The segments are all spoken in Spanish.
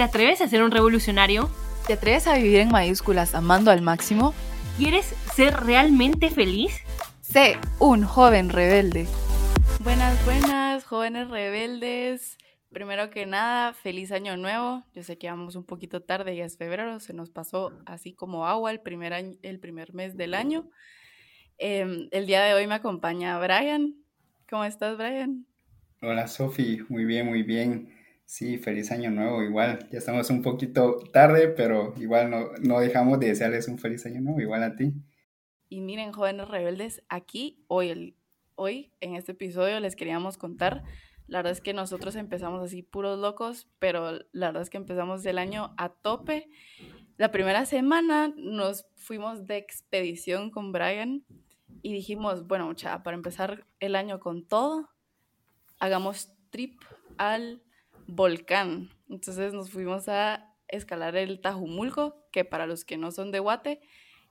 ¿Te atreves a ser un revolucionario? ¿Te atreves a vivir en mayúsculas amando al máximo? ¿Quieres ser realmente feliz? Sé un joven rebelde. Buenas, buenas, jóvenes rebeldes. Primero que nada, feliz año nuevo. Yo sé que vamos un poquito tarde, ya es febrero, se nos pasó así como agua el primer, año, el primer mes del año. Em, el día de hoy me acompaña Brian. ¿Cómo estás, Brian? Hola, Sofi. Muy bien, muy bien. Sí, feliz año nuevo. Igual, ya estamos un poquito tarde, pero igual no, no dejamos de desearles un feliz año nuevo, igual a ti. Y miren, jóvenes rebeldes, aquí hoy, el, hoy en este episodio les queríamos contar. La verdad es que nosotros empezamos así puros locos, pero la verdad es que empezamos el año a tope. La primera semana nos fuimos de expedición con Brian y dijimos, bueno, mucha, para empezar el año con todo, hagamos trip al volcán. Entonces nos fuimos a escalar el Tajumulco, que para los que no son de Guate,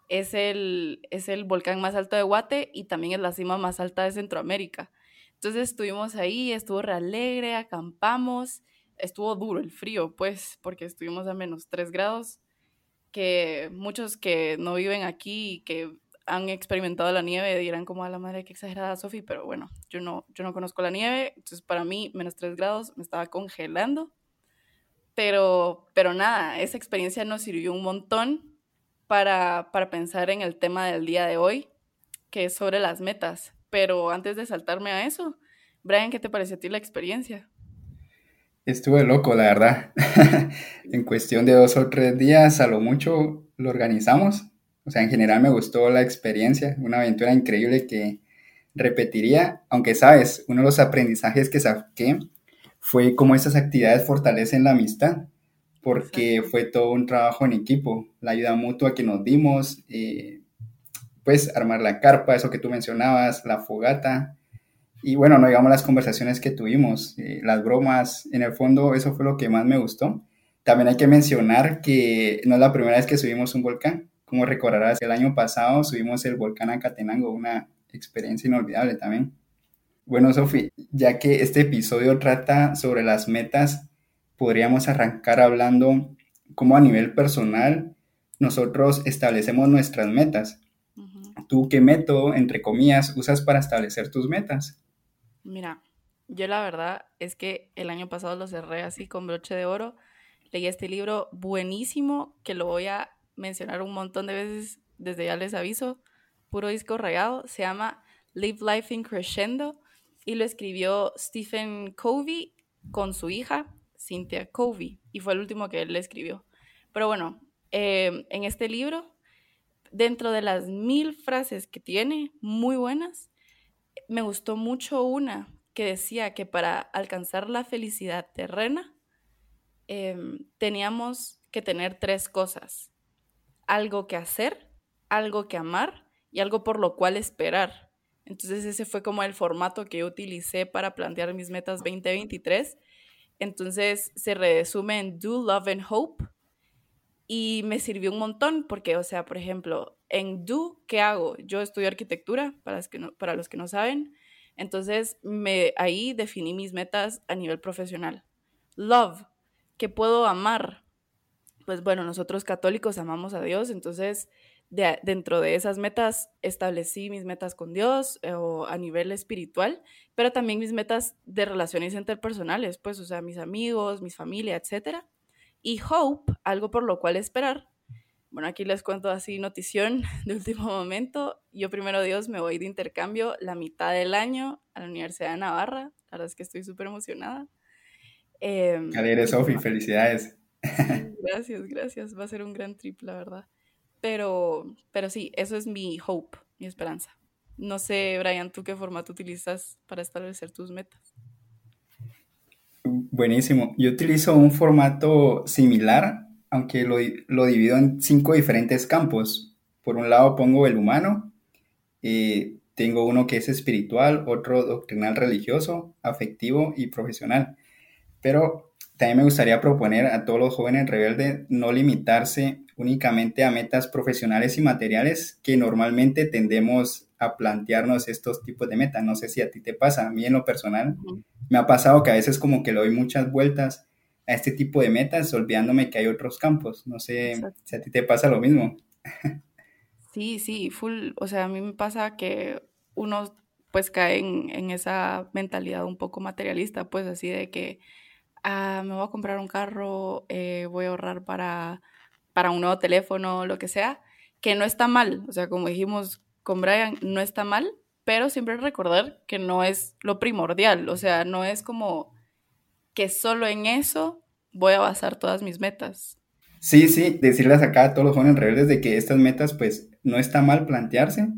es el, es el volcán más alto de Guate y también es la cima más alta de Centroamérica. Entonces estuvimos ahí, estuvo re alegre, acampamos, estuvo duro el frío, pues, porque estuvimos a menos 3 grados, que muchos que no viven aquí y que han experimentado la nieve dirán como a la madre que exagerada Sofi, pero bueno, yo no, yo no conozco la nieve, entonces para mí menos 3 grados me estaba congelando. Pero, pero nada, esa experiencia nos sirvió un montón para, para pensar en el tema del día de hoy, que es sobre las metas. Pero antes de saltarme a eso, Brian, ¿qué te pareció a ti la experiencia? Estuve loco, la verdad. en cuestión de dos o tres días, a lo mucho, lo organizamos o sea, en general me gustó la experiencia, una aventura increíble que repetiría, aunque sabes, uno de los aprendizajes que saqué fue cómo esas actividades fortalecen la amistad, porque fue todo un trabajo en equipo, la ayuda mutua que nos dimos, eh, pues armar la carpa, eso que tú mencionabas, la fogata, y bueno, no digamos las conversaciones que tuvimos, eh, las bromas, en el fondo eso fue lo que más me gustó. También hay que mencionar que no es la primera vez que subimos un volcán, como recordarás, el año pasado subimos el volcán Acatenango, una experiencia inolvidable también. Bueno, Sofi, ya que este episodio trata sobre las metas, podríamos arrancar hablando cómo a nivel personal nosotros establecemos nuestras metas. ¿Tú qué método, entre comillas, usas para establecer tus metas? Mira, yo la verdad es que el año pasado lo cerré así con broche de oro. Leí este libro buenísimo que lo voy a mencionar un montón de veces, desde ya les aviso, puro disco regado, se llama Live Life in Crescendo y lo escribió Stephen Covey con su hija, Cynthia Covey, y fue el último que él le escribió. Pero bueno, em, en este libro, dentro de las mil frases que tiene, muy buenas, me gustó mucho una que decía que para alcanzar la felicidad terrena, em, teníamos que tener tres cosas algo que hacer, algo que amar y algo por lo cual esperar. Entonces ese fue como el formato que yo utilicé para plantear mis metas 2023. Entonces se resume en Do, Love and Hope y me sirvió un montón porque, o sea, por ejemplo, en Do, ¿qué hago? Yo estudio arquitectura, para los que no, para los que no saben. Entonces me, ahí definí mis metas a nivel profesional. Love, que puedo amar? Pues bueno, nosotros católicos amamos a Dios, entonces dentro de esas metas establecí mis metas con Dios eh, o a nivel espiritual, pero también mis metas de relaciones interpersonales, pues, o sea, mis amigos, mi familia, etc. Y hope, algo por lo cual esperar. Bueno, aquí les cuento así notición de último momento. Yo primero Dios me voy de intercambio la mitad del año a la Universidad de Navarra. La verdad es que estoy súper emocionada. Eh, Alegre, Sofi, felicidades. Gracias, gracias. Va a ser un gran trip, la verdad. Pero, pero sí, eso es mi hope, mi esperanza. No sé, Brian, ¿tú qué formato utilizas para establecer tus metas? Buenísimo. Yo utilizo un formato similar, aunque lo, lo divido en cinco diferentes campos. Por un lado pongo el humano, eh, tengo uno que es espiritual, otro doctrinal religioso, afectivo y profesional. Pero también me gustaría proponer a todos los jóvenes rebeldes no limitarse únicamente a metas profesionales y materiales que normalmente tendemos a plantearnos estos tipos de metas. No sé si a ti te pasa, a mí en lo personal me ha pasado que a veces como que le doy muchas vueltas a este tipo de metas, olvidándome que hay otros campos. No sé si a ti te pasa lo mismo. Sí, sí, full. O sea, a mí me pasa que uno pues cae en, esa mentalidad un poco materialista, pues así de que ah, me voy a comprar un carro, eh, voy a ahorrar para, para un nuevo teléfono, lo que sea, que no está mal. O sea, como dijimos con Brian, no está mal, pero siempre recordar que no es lo primordial. O sea, no es como que solo en eso voy a basar todas mis metas. Sí, sí, decirles acá a todos los jóvenes rebeldes de que estas metas pues no está mal plantearse,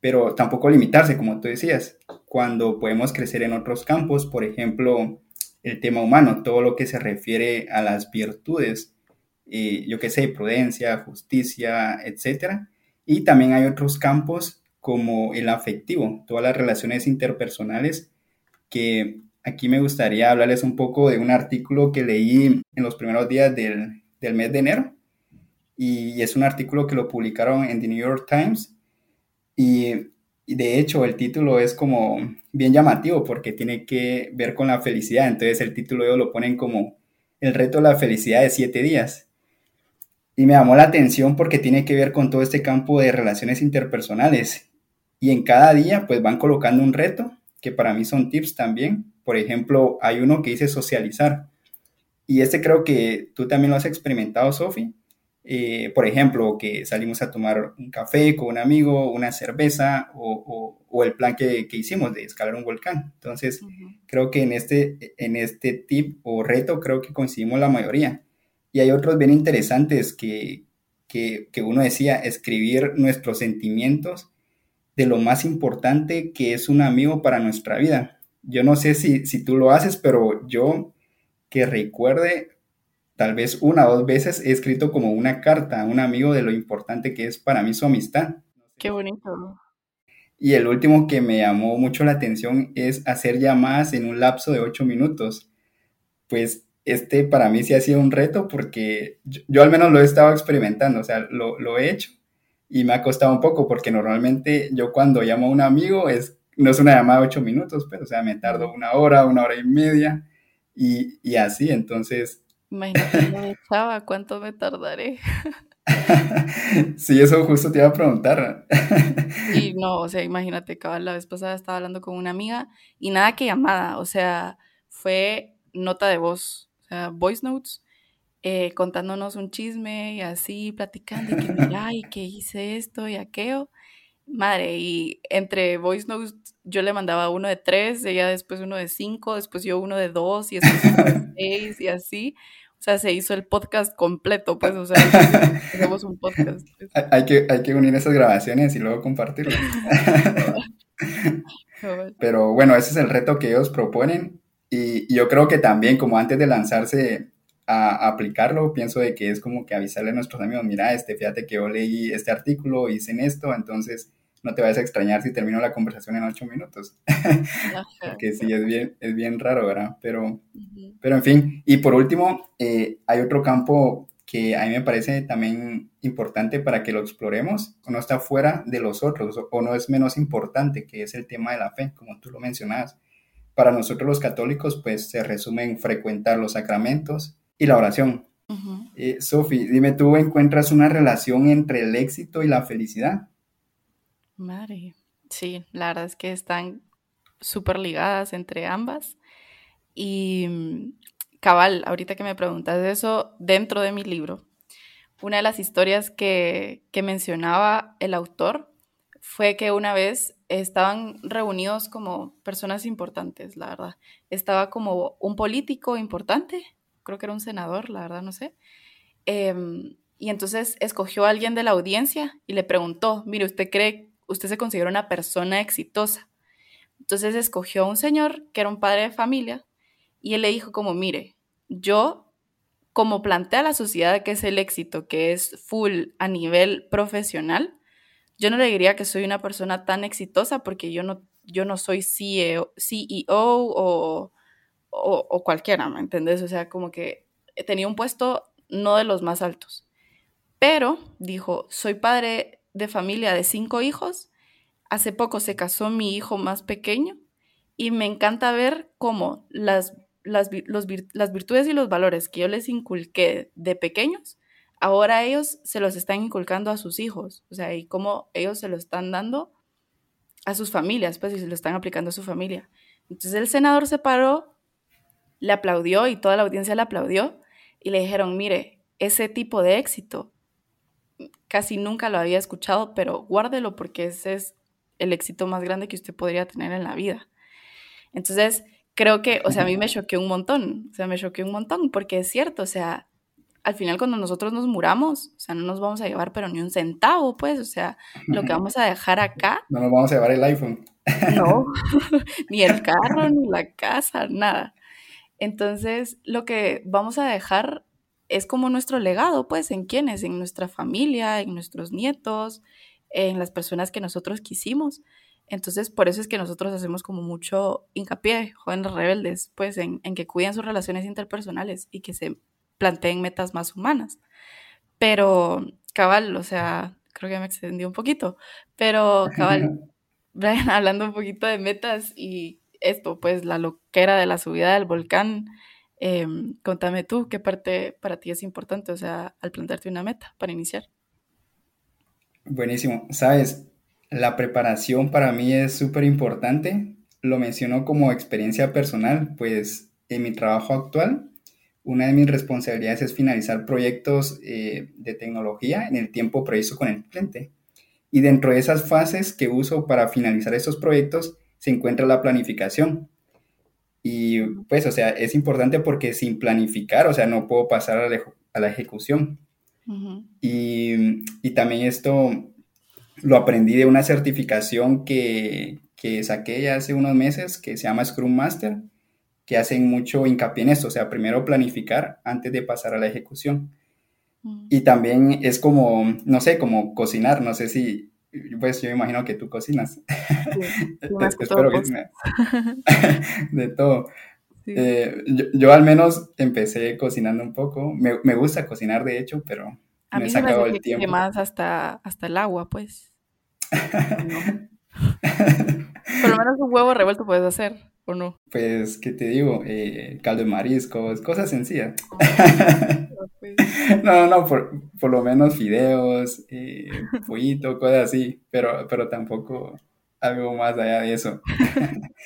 pero tampoco limitarse, como tú decías, cuando podemos crecer en otros campos, por ejemplo, el tema humano, todo lo que se refiere a las virtudes, eh, yo qué sé, prudencia, justicia, etc. Y también hay otros campos como el afectivo, todas las relaciones interpersonales, que aquí me gustaría hablarles un poco de un artículo que leí en los primeros días del, del mes de enero, y es un artículo que lo publicaron en The New York Times y, de hecho el título es como bien llamativo porque tiene que ver con la felicidad, entonces el título ellos lo ponen como el reto de la felicidad de siete días. Y me llamó la atención porque tiene que ver con todo este campo de relaciones interpersonales. Y en cada día pues van colocando un reto, que para mí son tips también. Por ejemplo, hay uno que dice socializar. Y este creo que tú también lo has experimentado, Sofi. Eh, por ejemplo, que salimos a tomar un café con un amigo, una cerveza o, o, el plan que, que, hicimos de escalar un volcán. Entonces, creo que en este, en este tip o reto creo que coincidimos la mayoría. Y hay otros bien interesantes que, que, que uno decía, escribir nuestros sentimientos de lo más importante que es un amigo para nuestra vida. Yo no sé si, si tú lo haces, pero yo que recuerde tal vez una o dos veces he escrito como una carta a un amigo de lo importante que es para mí su amistad. Qué bonito. Y el último que me llamó mucho la atención es hacer llamadas en un lapso de ocho minutos. Pues este para mí sí ha sido un reto porque yo, al menos lo he estado experimentando, o sea, lo, lo, he hecho y me ha costado un poco porque normalmente yo cuando llamo a un amigo es, no es una llamada de ocho minutos, pero o sea, me tardo una hora, una hora y media y, y así, entonces Imagínate, chava, ¿cuánto me tardaré? sí, eso justo te iba a preguntar. y no, o sea, imagínate, cabal, la vez pasada estaba hablando con una amiga y nada que llamada, o sea, fue nota de voz, o sea, voice notes, eh, contándonos un chisme y así, platicando, y que mira, y que hice esto y aquello. Madre, y entre voice notes yo le mandaba uno de tres, ella después uno de cinco, después yo uno de dos y después uno de seis y así. O sea, se hizo el podcast completo, pues, o sea, hacemos un podcast. Pues. Hay, que, hay que unir esas grabaciones y luego compartirlas. Pero bueno, ese es el reto que ellos proponen y, yo creo que también como antes de lanzarse a, aplicarlo, pienso de que es como que avisarle a nuestros amigos, mira, este, fíjate que yo leí este artículo, hice en esto, entonces no te vayas a extrañar si termino la conversación en ocho minutos. Porque sí, es bien, es bien raro, ¿verdad? Pero, pero en fin, y por último, eh, hay otro campo que a mí me parece también importante para que lo exploremos, no está fuera de los otros, o, no es menos importante, que es el tema de la fe, como tú lo mencionabas. Para nosotros los católicos, pues se resume en frecuentar los sacramentos y la oración. Eh, Sofi, dime, ¿tú encuentras una relación entre el éxito y la felicidad? Madre. Sí, la verdad es que están súper ligadas entre ambas. Y mm, cabal, ahorita que me preguntas eso, dentro de mi libro, una de las historias que, que mencionaba el autor fue que una vez estaban reunidos como personas importantes, la verdad. Estaba como un político importante, creo que era un senador, la verdad no sé. Em, y entonces escogió a alguien de la audiencia y le preguntó, mire, ¿usted cree usted se considera una persona exitosa. Entonces escogió a un señor que era un padre de familia y él le dijo como, mire, yo, como plantea la sociedad que es el éxito, que es full a nivel profesional, yo no le diría que soy una persona tan exitosa porque yo no, yo no soy CEO, CEO o, o, cualquiera, ¿me entendés? O sea, como que tenía un puesto no de los más altos. Pero dijo, soy padre de familia de cinco hijos. Hace poco se casó mi hijo más pequeño y me encanta ver cómo las las, las virtudes y los valores que yo les inculqué de pequeños, ahora ellos se los están inculcando a sus hijos, o sea, y cómo ellos se lo están dando a sus familias, pues, y se lo están aplicando a su familia. Entonces el senador se paró, le aplaudió y toda la audiencia le aplaudió y le dijeron, mire, ese tipo de éxito casi nunca lo había escuchado, pero guárdelo porque ese es el éxito más grande que usted podría tener en la vida. Entonces, creo que, o sea, a mí me choqueó un montón, o sea, me choqueó un montón, porque es cierto, o sea, al final cuando nosotros nos muramos, o sea, no nos vamos a llevar pero ni un centavo, pues, o sea, lo que vamos a dejar acá. No nos vamos a llevar el iPhone. No, ni el carro, ni la casa, nada. Entonces, lo que vamos a dejar es como nuestro legado, pues, en quiénes, en nuestra familia, en nuestros nietos, en las personas que nosotros quisimos. Entonces, por eso es que nosotros hacemos como mucho hincapié, jóvenes rebeldes, pues, en, en que cuiden sus relaciones interpersonales y que se planteen metas más humanas. Pero, cabal, o sea, creo que me extendí un poquito, pero, cabal, Brian, hablando un poquito de metas y esto, pues, la loquera de la subida del volcán, em, contame tú, ¿qué parte para ti es importante, o sea, al plantearte una meta para iniciar? Buenísimo. Sabes, la preparación para mí es súper importante. Lo menciono como experiencia personal, pues en mi trabajo actual, una de mis responsabilidades es finalizar proyectos eh, de tecnología en el tiempo previsto con el cliente. Y dentro de esas fases que uso para finalizar estos proyectos se encuentra la planificación. Y pues, o sea, es importante porque sin planificar, o sea, no puedo pasar a la, ejecución. y, y, también esto lo aprendí de una certificación que, que saqué hace unos meses que se llama Scrum Master, que hacen mucho hincapié en esto, o sea, primero planificar antes de pasar a la ejecución. Y también es como, no sé, como cocinar, no sé si, pues yo me imagino que tú cocinas. Sí, Espero que de todo. Eh, yo, al menos empecé cocinando un poco, me, me gusta cocinar de hecho, pero a me he sacado el tiempo. más hasta, hasta el agua, pues. Por lo menos un huevo revuelto puedes hacer. ¿O no? Pues, ¿qué te digo? Eh, caldo de mariscos, cosas sencillas. Pues. no, no, por, por, lo menos fideos, eh, pollito, cosas así, pero, pero tampoco algo más allá de eso.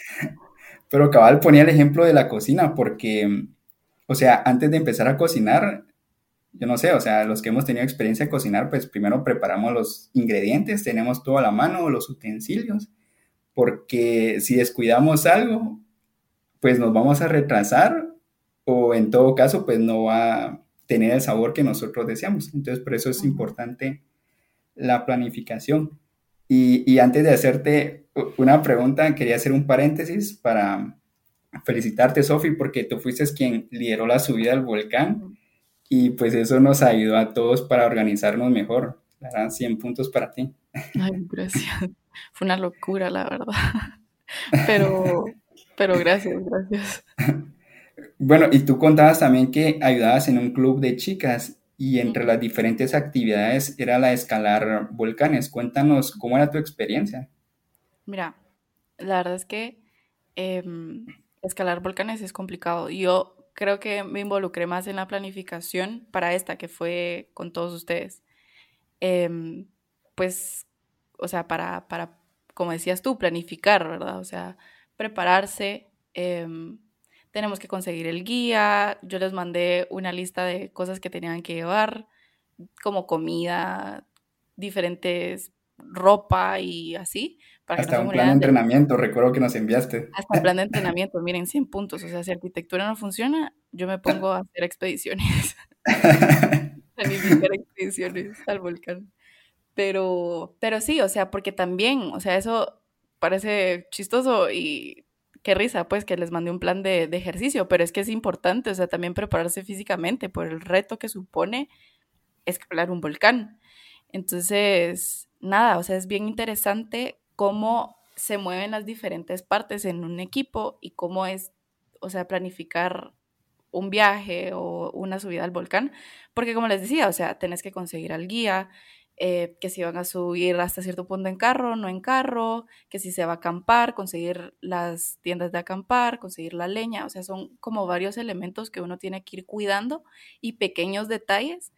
pero cabal ponía el ejemplo de la cocina porque, o sea, antes de empezar a cocinar, yo no sé, o sea, los que hemos tenido experiencia de cocinar, pues primero preparamos los ingredientes, tenemos todo a la mano, los utensilios, porque si descuidamos algo, pues nos vamos a retrasar o en todo caso, pues no va a tener el sabor que nosotros deseamos. Entonces, por eso es importante la planificación. Y, antes de hacerte una pregunta, quería hacer un paréntesis para felicitarte, Sofi, porque tú fuiste quien lideró la subida al volcán y pues eso nos ayudó a todos para organizarnos mejor. Darán 100 puntos para ti. Ay, gracias. Fue una locura, la verdad. Pero, pero gracias, gracias. Bueno, y tú contabas también que ayudabas en un club de chicas y entre las diferentes actividades era la de escalar volcanes. Cuéntanos cómo era tu experiencia. Mira, la verdad es que em, escalar volcanes es complicado. Yo creo que me involucré más en la planificación para esta, que fue con todos ustedes. Em, pues o sea, para, para, como decías tú, planificar, ¿verdad? O sea, prepararse. Em, tenemos que conseguir el guía. Yo les mandé una lista de cosas que tenían que llevar, como comida, diferentes ropa y así. Para Hasta un plan de entrenamiento, recuerdo que nos enviaste. Hasta un plan de entrenamiento, miren, 100 puntos. O sea, si arquitectura no funciona, yo me pongo a hacer expediciones. Planificar expediciones al volcán. Pero, pero sí, o sea, porque también, o sea, eso parece chistoso y qué risa, pues, que les mandé un plan de, ejercicio, pero es que es importante, o sea, también prepararse físicamente por el reto que supone escalar un volcán. Entonces, nada, o sea, es bien interesante cómo se mueven las diferentes partes en un equipo y cómo es, o sea, planificar un viaje o una subida al volcán, porque como les decía, o sea, tenés que conseguir al guía, eh, que si van a subir hasta cierto punto en carro, no en carro, que si se va a acampar, conseguir las tiendas de acampar, conseguir la leña, o sea, son como varios elementos que uno tiene que ir cuidando y pequeños detalles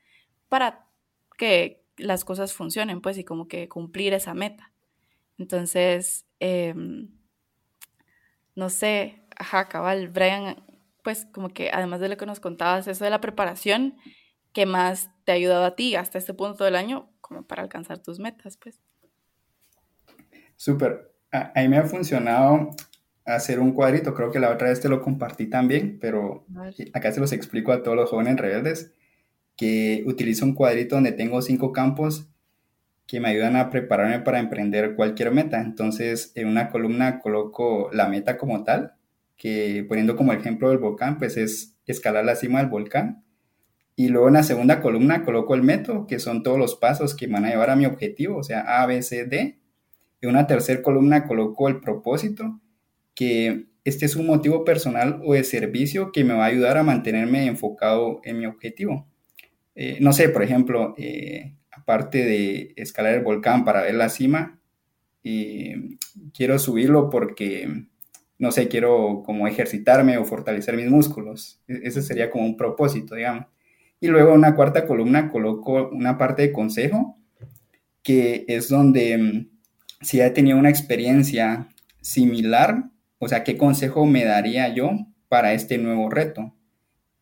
para que las cosas funcionen, pues, y como que cumplir esa meta. Entonces, em, no sé, ajá, cabal, Brian, pues como que además de lo que nos contabas, eso de la preparación, ¿qué más te ha ayudado a ti hasta este punto del año como para alcanzar tus metas, pues? Súper. A, mí me ha funcionado hacer un cuadrito, creo que la otra vez te lo compartí también, pero acá se los explico a todos los jóvenes rebeldes, que utilizo un cuadrito donde tengo cinco campos que me ayudan a prepararme para emprender cualquier meta. Entonces, en una columna coloco la meta como tal, que poniendo como ejemplo del volcán, pues es escalar la cima del volcán. Y luego en la segunda columna coloco el método, que son todos los pasos que van a llevar a mi objetivo, o sea, A, B, C, D. En una tercera columna coloco el propósito, que este es un motivo personal o de servicio que me va a ayudar a mantenerme enfocado en mi objetivo. Eh, no sé, por ejemplo, eh, aparte de escalar el volcán para ver la cima, eh, quiero subirlo porque no sé, quiero como ejercitarme o fortalecer mis músculos. E-, ese sería como un propósito, digamos. Y luego una cuarta columna coloco una parte de consejo, que es donde mm, si he tenido una experiencia similar, o sea, ¿qué consejo me daría yo para este nuevo reto?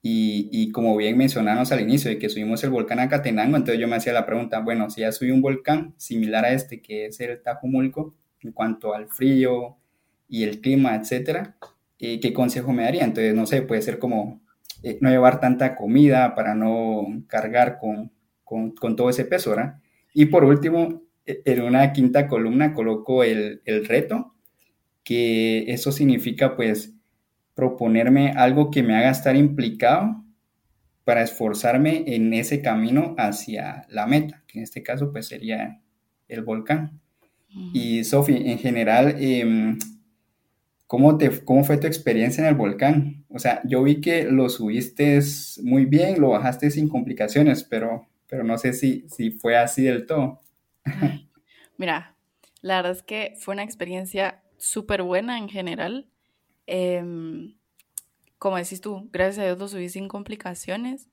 Y, y, como bien mencionamos al inicio de que subimos el volcán Acatenango, entonces yo me hacía la pregunta, bueno, si ya subí un volcán similar a este que es el Tajumulco, en cuanto al frío, y el clima, etcétera, eh, ¿qué consejo me daría? Entonces, no sé, puede ser como eh, no llevar tanta comida para no cargar con, con, con, todo ese peso, ¿verdad? Y por último, e, en una quinta columna coloco el, el reto, que eso significa pues proponerme algo que me haga estar implicado para esforzarme en ese camino hacia la meta, que en este caso pues sería el volcán. Y Sofi, en general, eh, ¿Cómo, te, ¿Cómo fue tu experiencia en el volcán? O sea, yo vi que lo subiste muy bien, lo bajaste sin complicaciones, pero, pero no sé si, si fue así del todo. Mira, la verdad es que fue una experiencia súper buena en general. Em, como decís tú, gracias a Dios lo subí sin complicaciones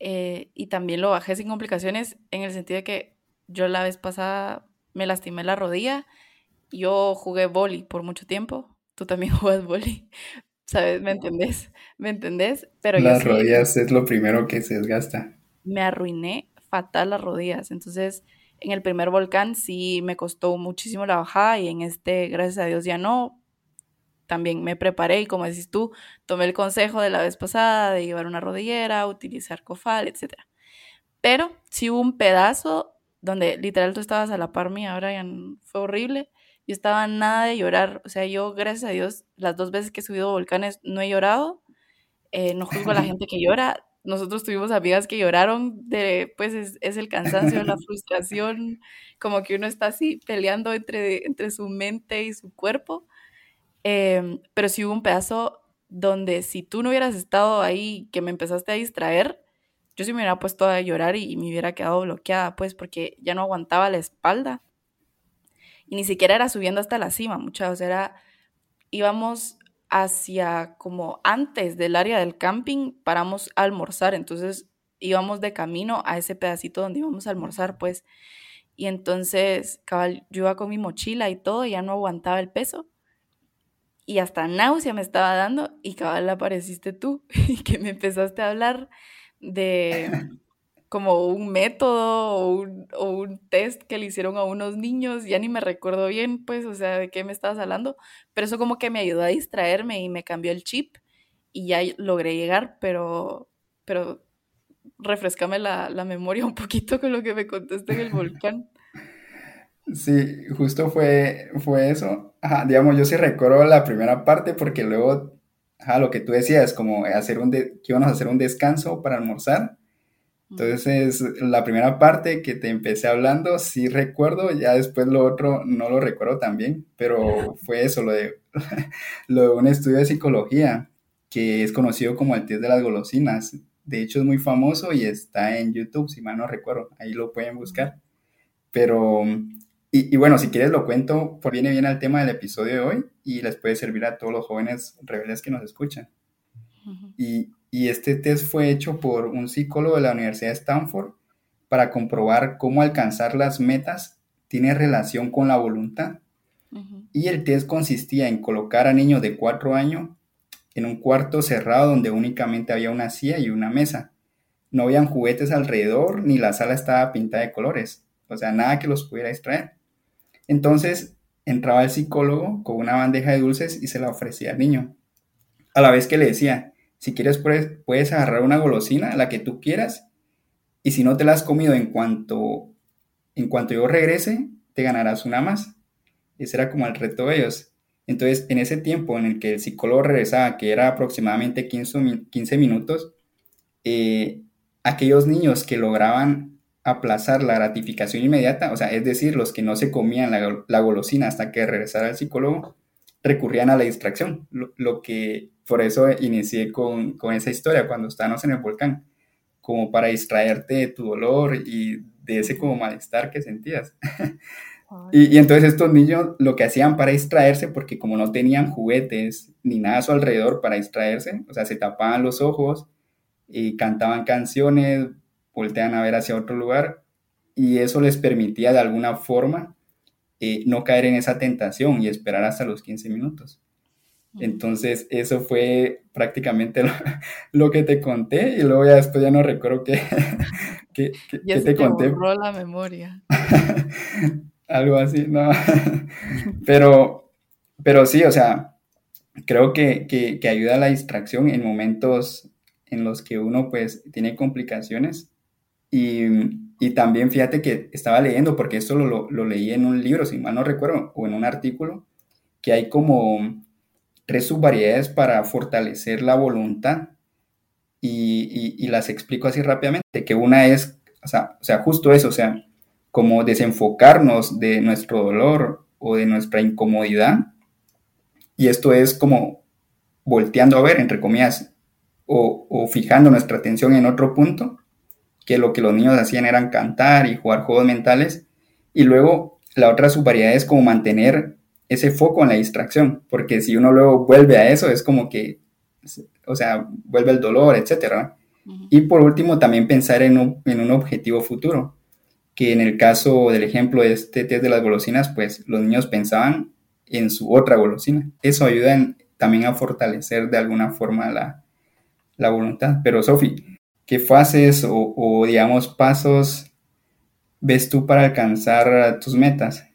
eh, y también lo bajé sin complicaciones en el sentido de que yo la vez pasada me lastimé la rodilla. Yo jugué boli por mucho tiempo, tú también juegas boli, ¿sabes? ¿Me entendés? ¿Me entendés? Pero las rodillas es lo primero que se desgasta. Me arruiné fatal las rodillas, entonces en el primer volcán sí me costó muchísimo la bajada y en este, gracias a Dios, ya no. También me preparé y como decís tú, tomé el consejo de la vez pasada de llevar una rodillera, utilizar cofal, etc. Pero sí hubo un pedazo donde literal tú estabas a la par mía, Brian, fue horrible yo estaba nada de llorar. O sea, yo, gracias a Dios, las dos veces que he subido volcanes no he llorado. Eh, no juzgo a la gente que llora. Nosotros tuvimos amigas que lloraron de, pues, es, es el cansancio, la frustración, como que uno está así peleando entre, entre su mente y su cuerpo. Em, pero sí hubo un pedazo donde si tú no hubieras estado ahí, que me empezaste a distraer, yo sí me hubiera puesto a llorar y, y me hubiera quedado bloqueada, pues, porque ya no aguantaba la espalda. Y ni siquiera era subiendo hasta la cima, muchachos, era, íbamos hacia como antes del área del camping, paramos a almorzar, entonces íbamos de camino a ese pedacito donde íbamos a almorzar, pues, y entonces, cabal, yo iba con mi mochila y todo, y ya no aguantaba el peso, y hasta náusea me estaba dando, y cabal apareciste tú, y que me empezaste a hablar de como un método o un, test que le hicieron a unos niños, ya ni me recuerdo bien, pues, o sea, de qué me estabas hablando, pero eso como que me ayudó a distraerme y me cambió el chip y ya logré llegar, pero, pero refrescame la, memoria un poquito con lo que me contaste en el volcán. Sí, justo fue, fue eso. Ajá, digamos, yo sí recuerdo la primera parte porque luego, ajá, lo que tú decías, como hacer un que íbamos a hacer un descanso para almorzar entonces, la primera parte que te empecé hablando, sí recuerdo, ya después lo otro no lo recuerdo tan bien, pero fue eso, lo de, lo de un estudio de psicología que es conocido como el test de las golosinas. De hecho, es muy famoso y está en YouTube, si mal no recuerdo, ahí lo pueden buscar. Pero, y, bueno, si quieres lo cuento, pues viene bien al tema del episodio de hoy y les puede servir a todos los jóvenes rebeldes que nos escuchan. y, y este test fue hecho por un psicólogo de la Universidad de Stanford para comprobar cómo alcanzar las metas tiene relación con la voluntad. Y el test consistía en colocar a niños de cuatro años en un cuarto cerrado donde únicamente había una silla y una mesa. No habían juguetes alrededor ni la sala estaba pintada de colores, o sea, nada que los pudiera distraer. Entonces entraba el psicólogo con una bandeja de dulces y se la ofrecía al niño. A la vez que le decía, si quieres puedes, agarrar una golosina, la que tú quieras, y si no te la has comido en cuanto, en cuanto yo regrese, te ganarás una más. Ese era como el reto de ellos. Entonces, en ese tiempo en el que el psicólogo regresaba, que era aproximadamente 15, 15 minutos, eh, aquellos niños que lograban aplazar la gratificación inmediata, o sea, es decir, los que no se comían la, golosina hasta que regresara el psicólogo, recurrían a la distracción, lo, que por eso inicié con, con, esa historia cuando estábamos en el volcán como para distraerte de tu dolor y de ese como malestar que sentías. y, y, entonces estos niños lo que hacían para distraerse, porque como no tenían juguetes ni nada a su alrededor para distraerse, o sea, se tapaban los ojos y cantaban canciones, voltean a ver hacia otro lugar y eso les permitía de alguna forma eh, no caer en esa tentación y esperar hasta los 15 minutos. Entonces, eso fue prácticamente lo, que te conté y luego ya después ya no recuerdo qué, qué, ya te, conté. Borró la memoria. Algo así, no. pero, pero sí, o sea, creo que, que, ayuda a la distracción en momentos en los que uno pues tiene complicaciones. Y, y también fíjate que estaba leyendo, porque esto lo, lo leí en un libro, si mal no recuerdo, o en un artículo, que hay como tres subvariedades para fortalecer la voluntad. Y, las explico así rápidamente, que una es, o sea, o justo eso, o sea, como desenfocarnos de nuestro dolor o de nuestra incomodidad. Y esto es como volteando a ver, entre comillas, o, o fijando nuestra atención en otro punto, que lo que los niños hacían eran cantar y jugar juegos mentales, y luego la otra subvariedad es como mantener ese foco en la distracción, porque si uno luego vuelve a eso, es como que, o sea, vuelve el dolor, etc. Y por último, también pensar en un, en un, objetivo futuro, que en el caso del ejemplo de este test de las golosinas, pues los niños pensaban en su otra golosina. Eso ayuda también a fortalecer de alguna forma la, la voluntad. Pero Sofi, ¿qué fases o, o digamos pasos ves tú para alcanzar tus metas?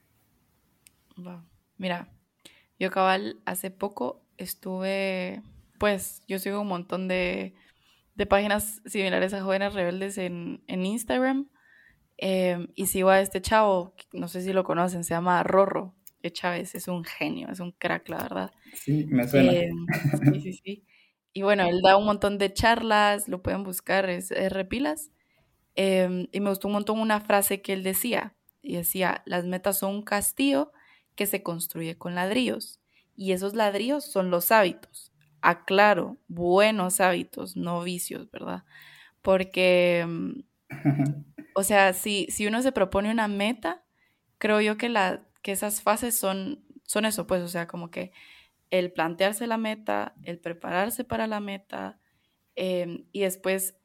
Mira, yo cabal hace poco estuve, pues yo sigo un montón de, páginas similares a Jóvenes Rebeldes en, Instagram em, y sigo a este chavo, no sé si lo conocen, se llama Rorro de Chávez, es un genio, es un crack, la verdad. Sí, me suena. Em, sí, sí, sí. Y bueno, él da un montón de charlas, lo pueden buscar, es, Repilas. Em, y me gustó un montón una frase que él decía, y decía, las metas son un castillo que se construye con ladrillos. Y esos ladrillos son los hábitos. Aclaro, buenos hábitos, no vicios, ¿verdad? Porque, mm, o sea, si, si uno se propone una meta, creo yo que, la, que esas fases son, son eso, pues, o sea, como que el plantearse la meta, el prepararse para la meta em, y después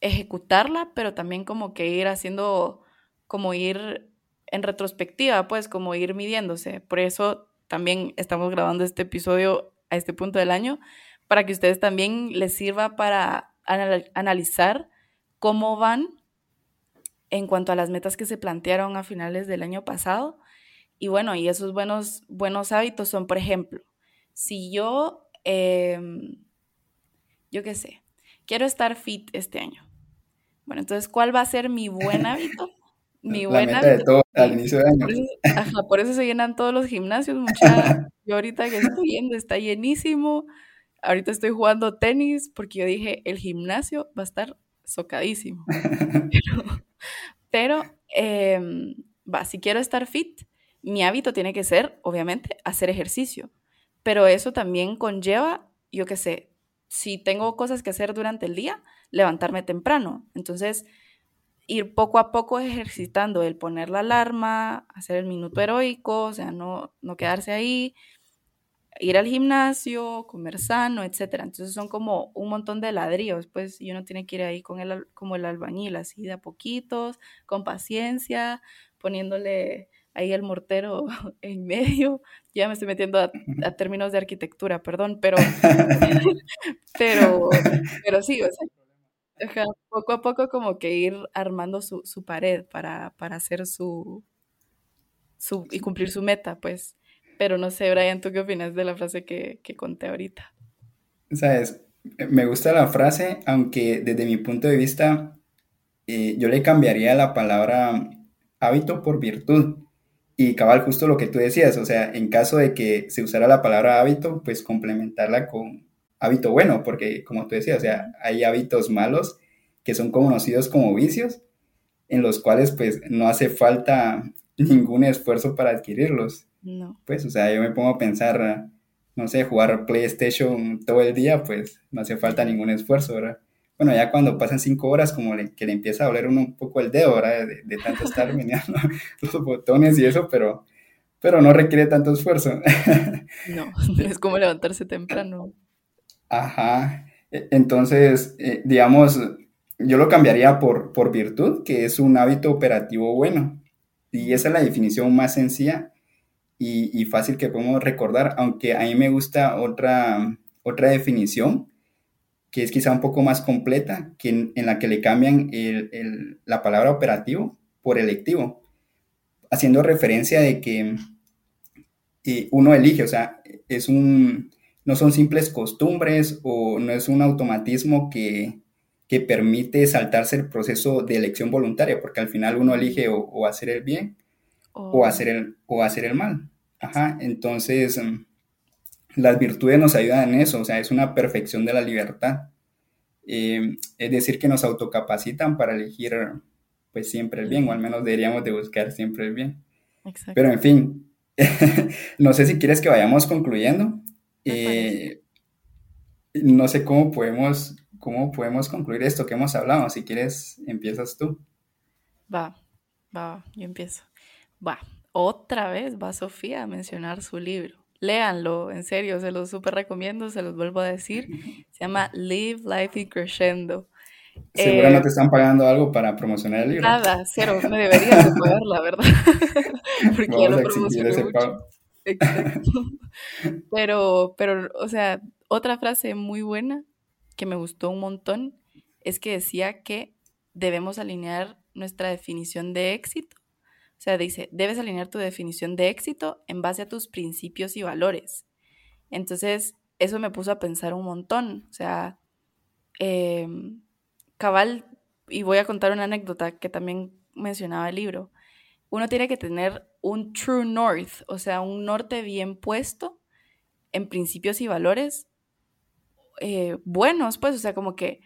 ejecutarla, pero también como que ir haciendo, como ir en retrospectiva, pues como ir midiéndose. Por eso también estamos grabando este episodio a este punto del año, para que ustedes también les sirva para analizar cómo van en cuanto a las metas que se plantearon a finales del año pasado. Y bueno, y esos buenos, buenos hábitos son, por ejemplo, si yo, em, yo qué sé, quiero estar fit este año. Bueno, entonces, ¿cuál va a ser mi buen hábito? Mi buena. de todo al inicio de año. Ajá, por eso se llenan todos los gimnasios, mucha. Yo ahorita que estoy yendo está llenísimo. Ahorita estoy jugando tenis porque yo dije, el gimnasio va a estar socadísimo. Pero, em, va, si quiero estar fit, mi hábito tiene que ser, obviamente, hacer ejercicio. Pero eso también conlleva, yo qué sé, si tengo cosas que hacer durante el día, levantarme temprano. Entonces, ir poco a poco ejercitando el poner la alarma, hacer el minuto heroico, o sea, no, no quedarse ahí, ir al gimnasio, comer sano, etcétera. Entonces son como un montón de ladrillos, pues, y uno tiene que ir ahí con el, como el albañil, así de a poquitos, con paciencia, poniéndole ahí el mortero en medio. Ya me estoy metiendo a, términos de arquitectura, perdón, pero, pero, pero sí, o sea, poco a poco como que ir armando su, su pared para, para hacer su, su, y cumplir su meta, pues. Pero no sé, Brian, ¿tú qué opinas de la frase que, que conté ahorita? Sabes, me gusta la frase, aunque desde mi punto de vista, eh, yo le cambiaría la palabra hábito por virtud. Y cabal, justo lo que tú decías, o sea, en caso de que se usara la palabra hábito, pues complementarla con hábito bueno, porque como tú decías, o sea, hay hábitos malos que son conocidos como vicios, en los cuales pues no hace falta ningún esfuerzo para adquirirlos. No. Pues, o sea, yo me pongo a pensar, no sé, jugar PlayStation todo el día, pues no hace falta ningún esfuerzo, ¿verdad? Bueno, ya cuando pasan cinco horas, como que le empieza a doler un poco el dedo, ¿verdad? De, tanto estar meneando los botones y eso, pero, pero no requiere tanto esfuerzo. No, es como levantarse temprano. Ajá. E, entonces, eh, digamos, yo lo cambiaría por, por virtud, que es un hábito operativo bueno. Y esa es la definición más sencilla y, fácil que podemos recordar, aunque a mí me gusta otra, otra definición que es quizá un poco más completa, que en, la que le cambian la palabra operativo por electivo, haciendo referencia de que eh, uno elige, o sea, es un, no son simples costumbres o no es un automatismo que, que permite saltarse el proceso de elección voluntaria, porque al final uno elige o, hacer el bien o, hacer el, o hacer el mal. Ajá, entonces mm, las virtudes nos ayudan en eso, o sea, es una perfección de la libertad. Eh, es decir, que nos autocapacitan para elegir pues siempre el bien, o al menos deberíamos de buscar siempre el bien. Exacto. Pero en fin, no sé si quieres que vayamos concluyendo. Eh, no sé cómo podemos ¿cómo podemos concluir esto que hemos hablado? Si quieres, empiezas tú. Va, va, yo empiezo. Va, otra vez va Sofía a mencionar su libro. Léanlo, en serio, se los súper recomiendo, se los vuelvo a decir. Se llama Live Life y Crescendo. Seguro no eh, te están pagando algo para promocionar el libro. Nada, cero, me deberías de pagar, la verdad. Porque ya lo promocioné mucho. Exacto. Pero, pero, o sea, otra frase muy buena que me gustó un montón es que decía que debemos alinear nuestra definición de éxito. O sea, dice, debes alinear tu definición de éxito en base a tus principios y valores. Entonces, eso me puso a pensar un montón. O sea, em, cabal, y voy a contar una anécdota que también mencionaba el libro. Uno tiene que tener un true north, o sea, un norte bien puesto en principios y valores eh, buenos, pues, o sea, como que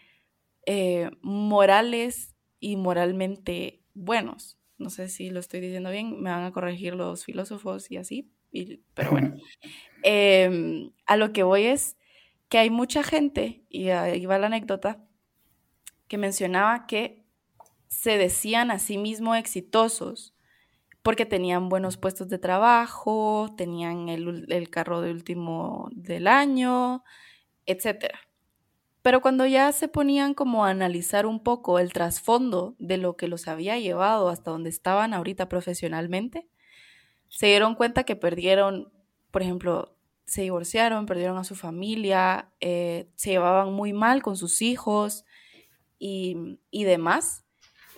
eh, morales y moralmente buenos. No sé si lo estoy diciendo bien, me van a corregir los filósofos y así, pero bueno. Em, a lo que voy es que hay mucha gente, y ahí va la anécdota, que mencionaba que se decían a sí mismos exitosos porque tenían buenos puestos de trabajo, tenían el, carro de último del año, etcétera. Pero cuando ya se ponían como a analizar un poco el trasfondo de lo que los había llevado hasta donde estaban ahorita profesionalmente, se dieron cuenta que perdieron, por ejemplo, se divorciaron, perdieron a su familia, eh, se llevaban muy mal con sus hijos y, y demás.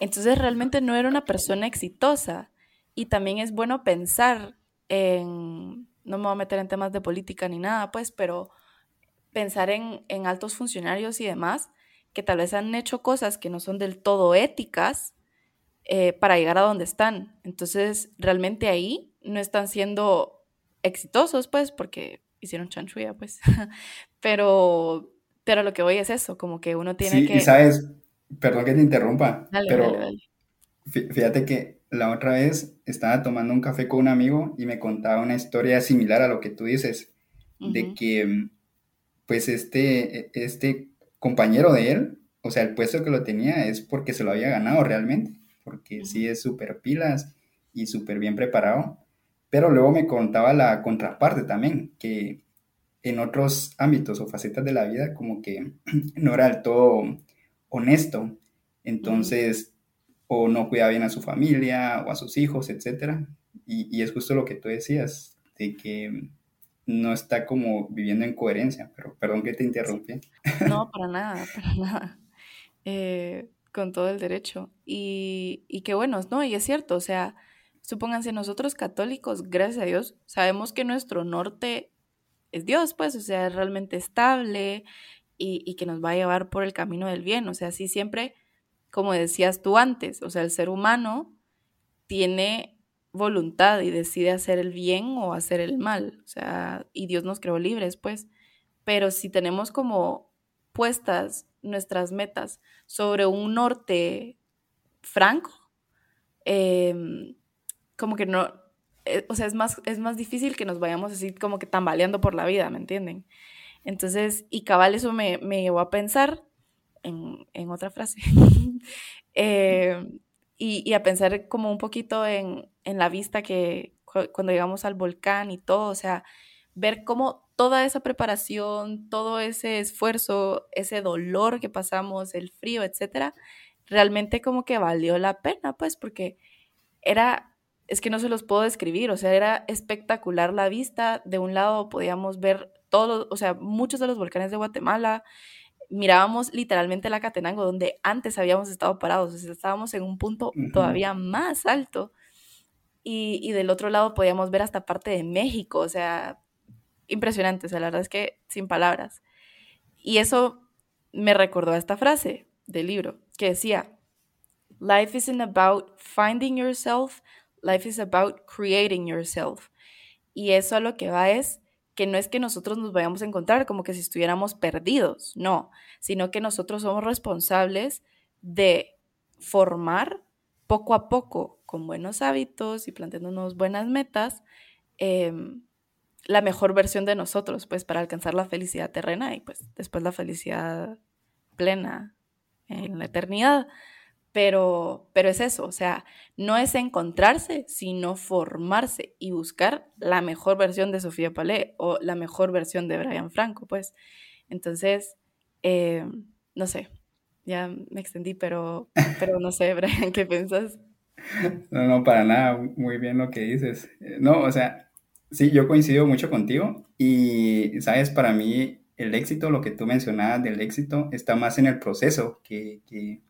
Entonces realmente no era una persona exitosa. Y también es bueno pensar en, no me voy a meter en temas de política ni nada, pues, pero pensar en, altos funcionarios y demás que tal vez han hecho cosas que no son del todo éticas eh, para llegar a donde están. Entonces, realmente ahí no están siendo exitosos, pues, porque hicieron chanchuya, pues. pero, pero lo que voy es eso, como que uno tiene que... Sí, sabes, perdón que te interrumpa, pero fíjate que la otra vez estaba tomando un café con un amigo y me contaba una historia similar a lo que tú dices, de que pues este, este compañero de él o sea, el puesto que lo tenía es porque se lo había ganado realmente, porque sí es súper pilas y súper bien preparado. Pero luego me contaba la contraparte también, que en otros ámbitos o facetas de la vida como que no era del todo honesto. Entonces, o no cuidaba bien a su familia o a sus hijos, etc. Y, y es justo lo que tú decías, de que no está como viviendo en coherencia, pero perdón que te interrumpí. No, para nada, para nada. Eh, con todo el derecho. Y, y qué bueno, ¿no? Y es cierto, o sea, supónganse nosotros católicos, gracias a Dios, sabemos que nuestro norte es Dios, pues, o sea, es realmente estable y, y que nos va a llevar por el camino del bien. O sea, sí siempre, como decías tú antes, o sea, el ser humano tiene voluntad y decide hacer el bien o hacer el mal. O sea, y Dios nos creó libres, pues. Pero si tenemos como puestas nuestras metas sobre un norte franco, em, como que no, eh, o sea, es más, es más difícil que nos vayamos así como que tambaleando por la vida, ¿me entienden? Entonces, y cabal eso me, me llevó a pensar en, en otra frase, eh, y, y, a pensar como un poquito en, en la vista que cuando llegamos al volcán y todo, o sea, ver cómo toda esa preparación, todo ese esfuerzo, ese dolor que pasamos, el frío, etcétera, realmente como que valió la pena, pues, porque era, es que no se los puedo describir, o sea, era espectacular la vista. De un lado podíamos ver todos, o sea, muchos de los volcanes de Guatemala. Mirábamos literalmente la Catenango, donde antes habíamos estado parados, o sea, estábamos en un punto todavía más alto. Y, y, del otro lado podíamos ver hasta parte de México, o sea, impresionante, o sea, la verdad es que sin palabras. Y eso me recordó a esta frase del libro que decía, Life isn't about finding yourself, life is about creating yourself. Y eso a lo que va es que no es que nosotros nos vayamos a encontrar como que si estuviéramos perdidos, no, sino que nosotros somos responsables de formar poco a poco, con buenos hábitos y planteándonos buenas metas, eh, la mejor versión de nosotros, pues para alcanzar la felicidad terrena y pues después la felicidad plena en la eternidad. Pero, pero es eso, o sea, no es encontrarse, sino formarse y buscar la mejor versión de Sofía Palé o la mejor versión de Brian Franco, pues. Entonces, eh, no sé, ya me extendí, pero, pero no sé, Brian, ¿qué piensas? No, no, para nada, muy bien lo que dices. No, o sea, Sí, yo coincido mucho contigo y, sabes, para mí el éxito, lo que tú mencionabas del éxito, está más en el proceso, que, que,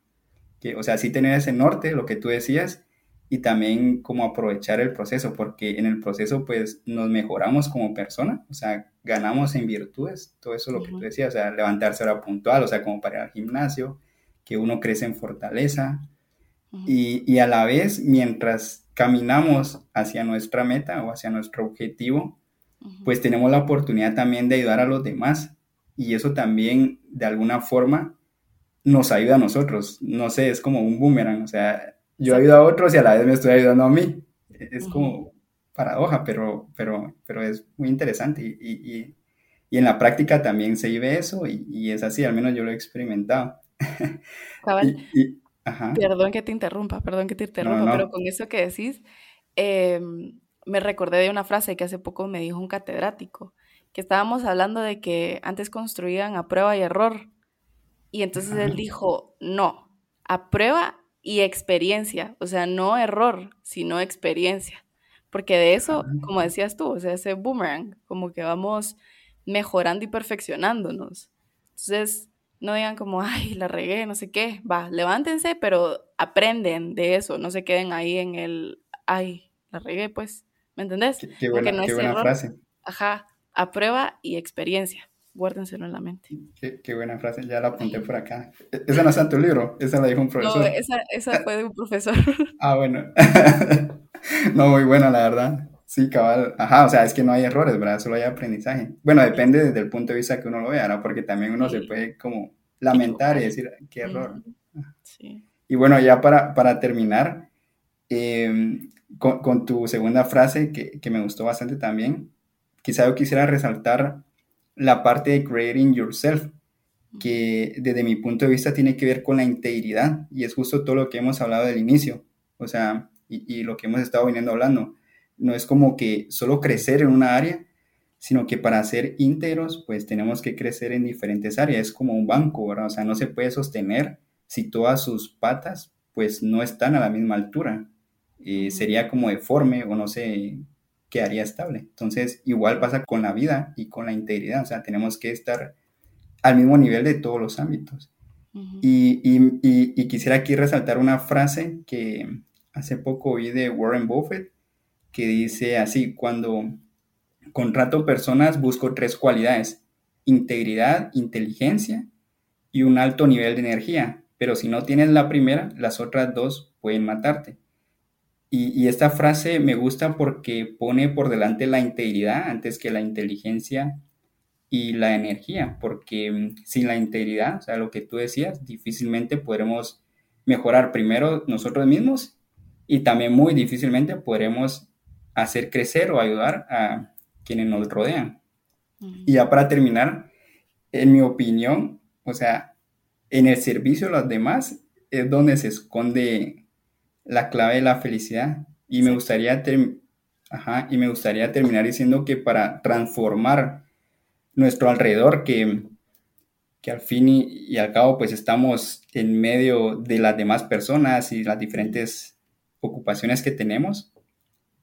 que, o sea, sí tener ese norte, lo que tú decías, y también como aprovechar el proceso, porque en el proceso pues nos mejoramos como persona, o sea, ganamos en virtudes, todo eso lo que tú decías, o sea, levantarse hora puntual, o sea, como para ir al gimnasio, que uno crece en fortaleza, y, y a la vez, mientras caminamos hacia nuestra meta o hacia nuestro objetivo, pues tenemos la oportunidad también de ayudar a los demás y eso también de alguna forma nos ayuda a nosotros. No sé, es como un boomerang, o sea, yo ayudo a otros y a la vez me estoy ayudando a mí. Es como paradoja, pero, pero, pero es muy interesante y, y, y, en la práctica también se vive eso y, es así, al menos yo lo he experimentado. Perdón que te interrumpa, perdón que te interrumpa, pero con eso que decís, em, me recordé de una frase que hace poco me dijo un catedrático, que estábamos hablando de que antes construían a prueba y error. Y entonces él dijo, no, a prueba y experiencia, o sea, no error, sino experiencia. Porque de eso, como decías tú, o sea, ese boomerang, como que vamos mejorando y perfeccionándonos. Entonces, no digan como, ay, la regué, no sé qué. Va, levántense, pero aprenden de eso, no se queden ahí en el, ay, la regué, pues. ¿Me entendés? Qué, buena, no qué buena frase. Ajá, a prueba y experiencia. Guárdenselo en la mente. Qué, buena frase, ya la apunté por acá. E, esa no está en tu libro, esa la dijo un profesor. No, esa, esa fue de un profesor. ah, bueno. no, muy buena, la verdad. Sí, cabal. Ajá, o sea, es que no hay errores, ¿verdad? Solo hay aprendizaje. Bueno, depende desde el punto de vista que uno lo vea, ¿no? Porque también uno se puede como lamentar y decir, qué error. Sí. Y bueno, ya para, para terminar, em, con, con, tu segunda frase, que, que, me gustó bastante también, quizá yo quisiera resaltar la parte de creating yourself. que desde mi punto de vista tiene que ver con la integridad y es justo todo lo que hemos hablado del inicio, o sea, y, y lo que hemos estado viniendo hablando. No es como que solo crecer en una área, sino que para ser íntegros, pues tenemos que crecer en diferentes áreas. Es como un banco, ¿verdad? O sea, no se puede sostener si todas sus patas, pues no están a la misma altura. Eh, sería como deforme o no sé, quedaría estable. Entonces, igual pasa con la vida y con la integridad. O sea, tenemos que estar al mismo nivel de todos los ámbitos. y, y, quisiera aquí resaltar una frase que hace poco oí de Warren Buffett, que dice así, cuando contrato personas busco tres cualidades, integridad, inteligencia y un alto nivel de energía, pero si no tienes la primera, las otras dos pueden matarte. Y, esta frase me gusta porque pone por delante la integridad antes que la inteligencia y la energía, porque mm, sin la integridad, o sea, lo que tú decías, difícilmente podremos mejorar primero nosotros mismos y también muy difícilmente podremos hacer crecer o ayudar a quienes nos rodean. Y ya para terminar, en mi opinión, o sea, en el servicio a los demás es donde se esconde la clave de la felicidad. Y me gustaría y me gustaría terminar diciendo que para transformar nuestro alrededor, que, que al fin y, al cabo pues estamos en medio de las demás personas y las diferentes ocupaciones que tenemos,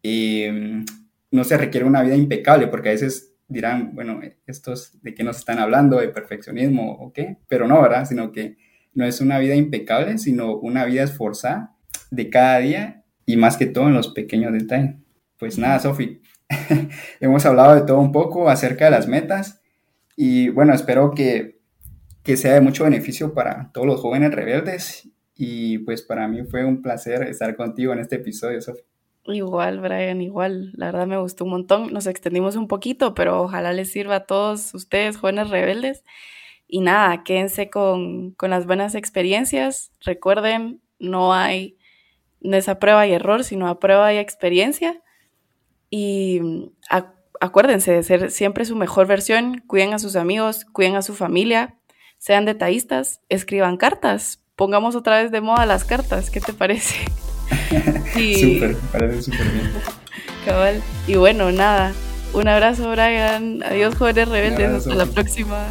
em, no se requiere una vida impecable, porque a veces dirán, bueno, estos de qué nos están hablando, de perfeccionismo o qué, pero no, ¿verdad? Sino que no es una vida impecable, sino una vida esforzada de cada día y más que todo en los pequeños detalles. Pues nada, Sofi, hemos hablado de todo un poco acerca de las metas y bueno, espero que, que sea de mucho beneficio para todos los jóvenes rebeldes y pues para mí fue un placer estar contigo en este episodio, Sofi. Igual, Brian, igual. La verdad me gustó un montón. Nos extendimos un poquito, pero ojalá les sirva a todos ustedes, jóvenes rebeldes. Y nada, quédense con, con las buenas experiencias. Recuerden, no hay no es a prueba y error, sino a prueba y experiencia. Y mm, acuérdense de ser siempre su mejor versión, cuiden a sus amigos, cuiden a su familia, sean detallistas, escriban cartas, pongamos otra vez de moda las cartas, ¿qué te parece? Súper, parece súper bien. Cabal. Y bueno, nada, un abrazo Brian, adiós jóvenes rebeldes, hasta la próxima.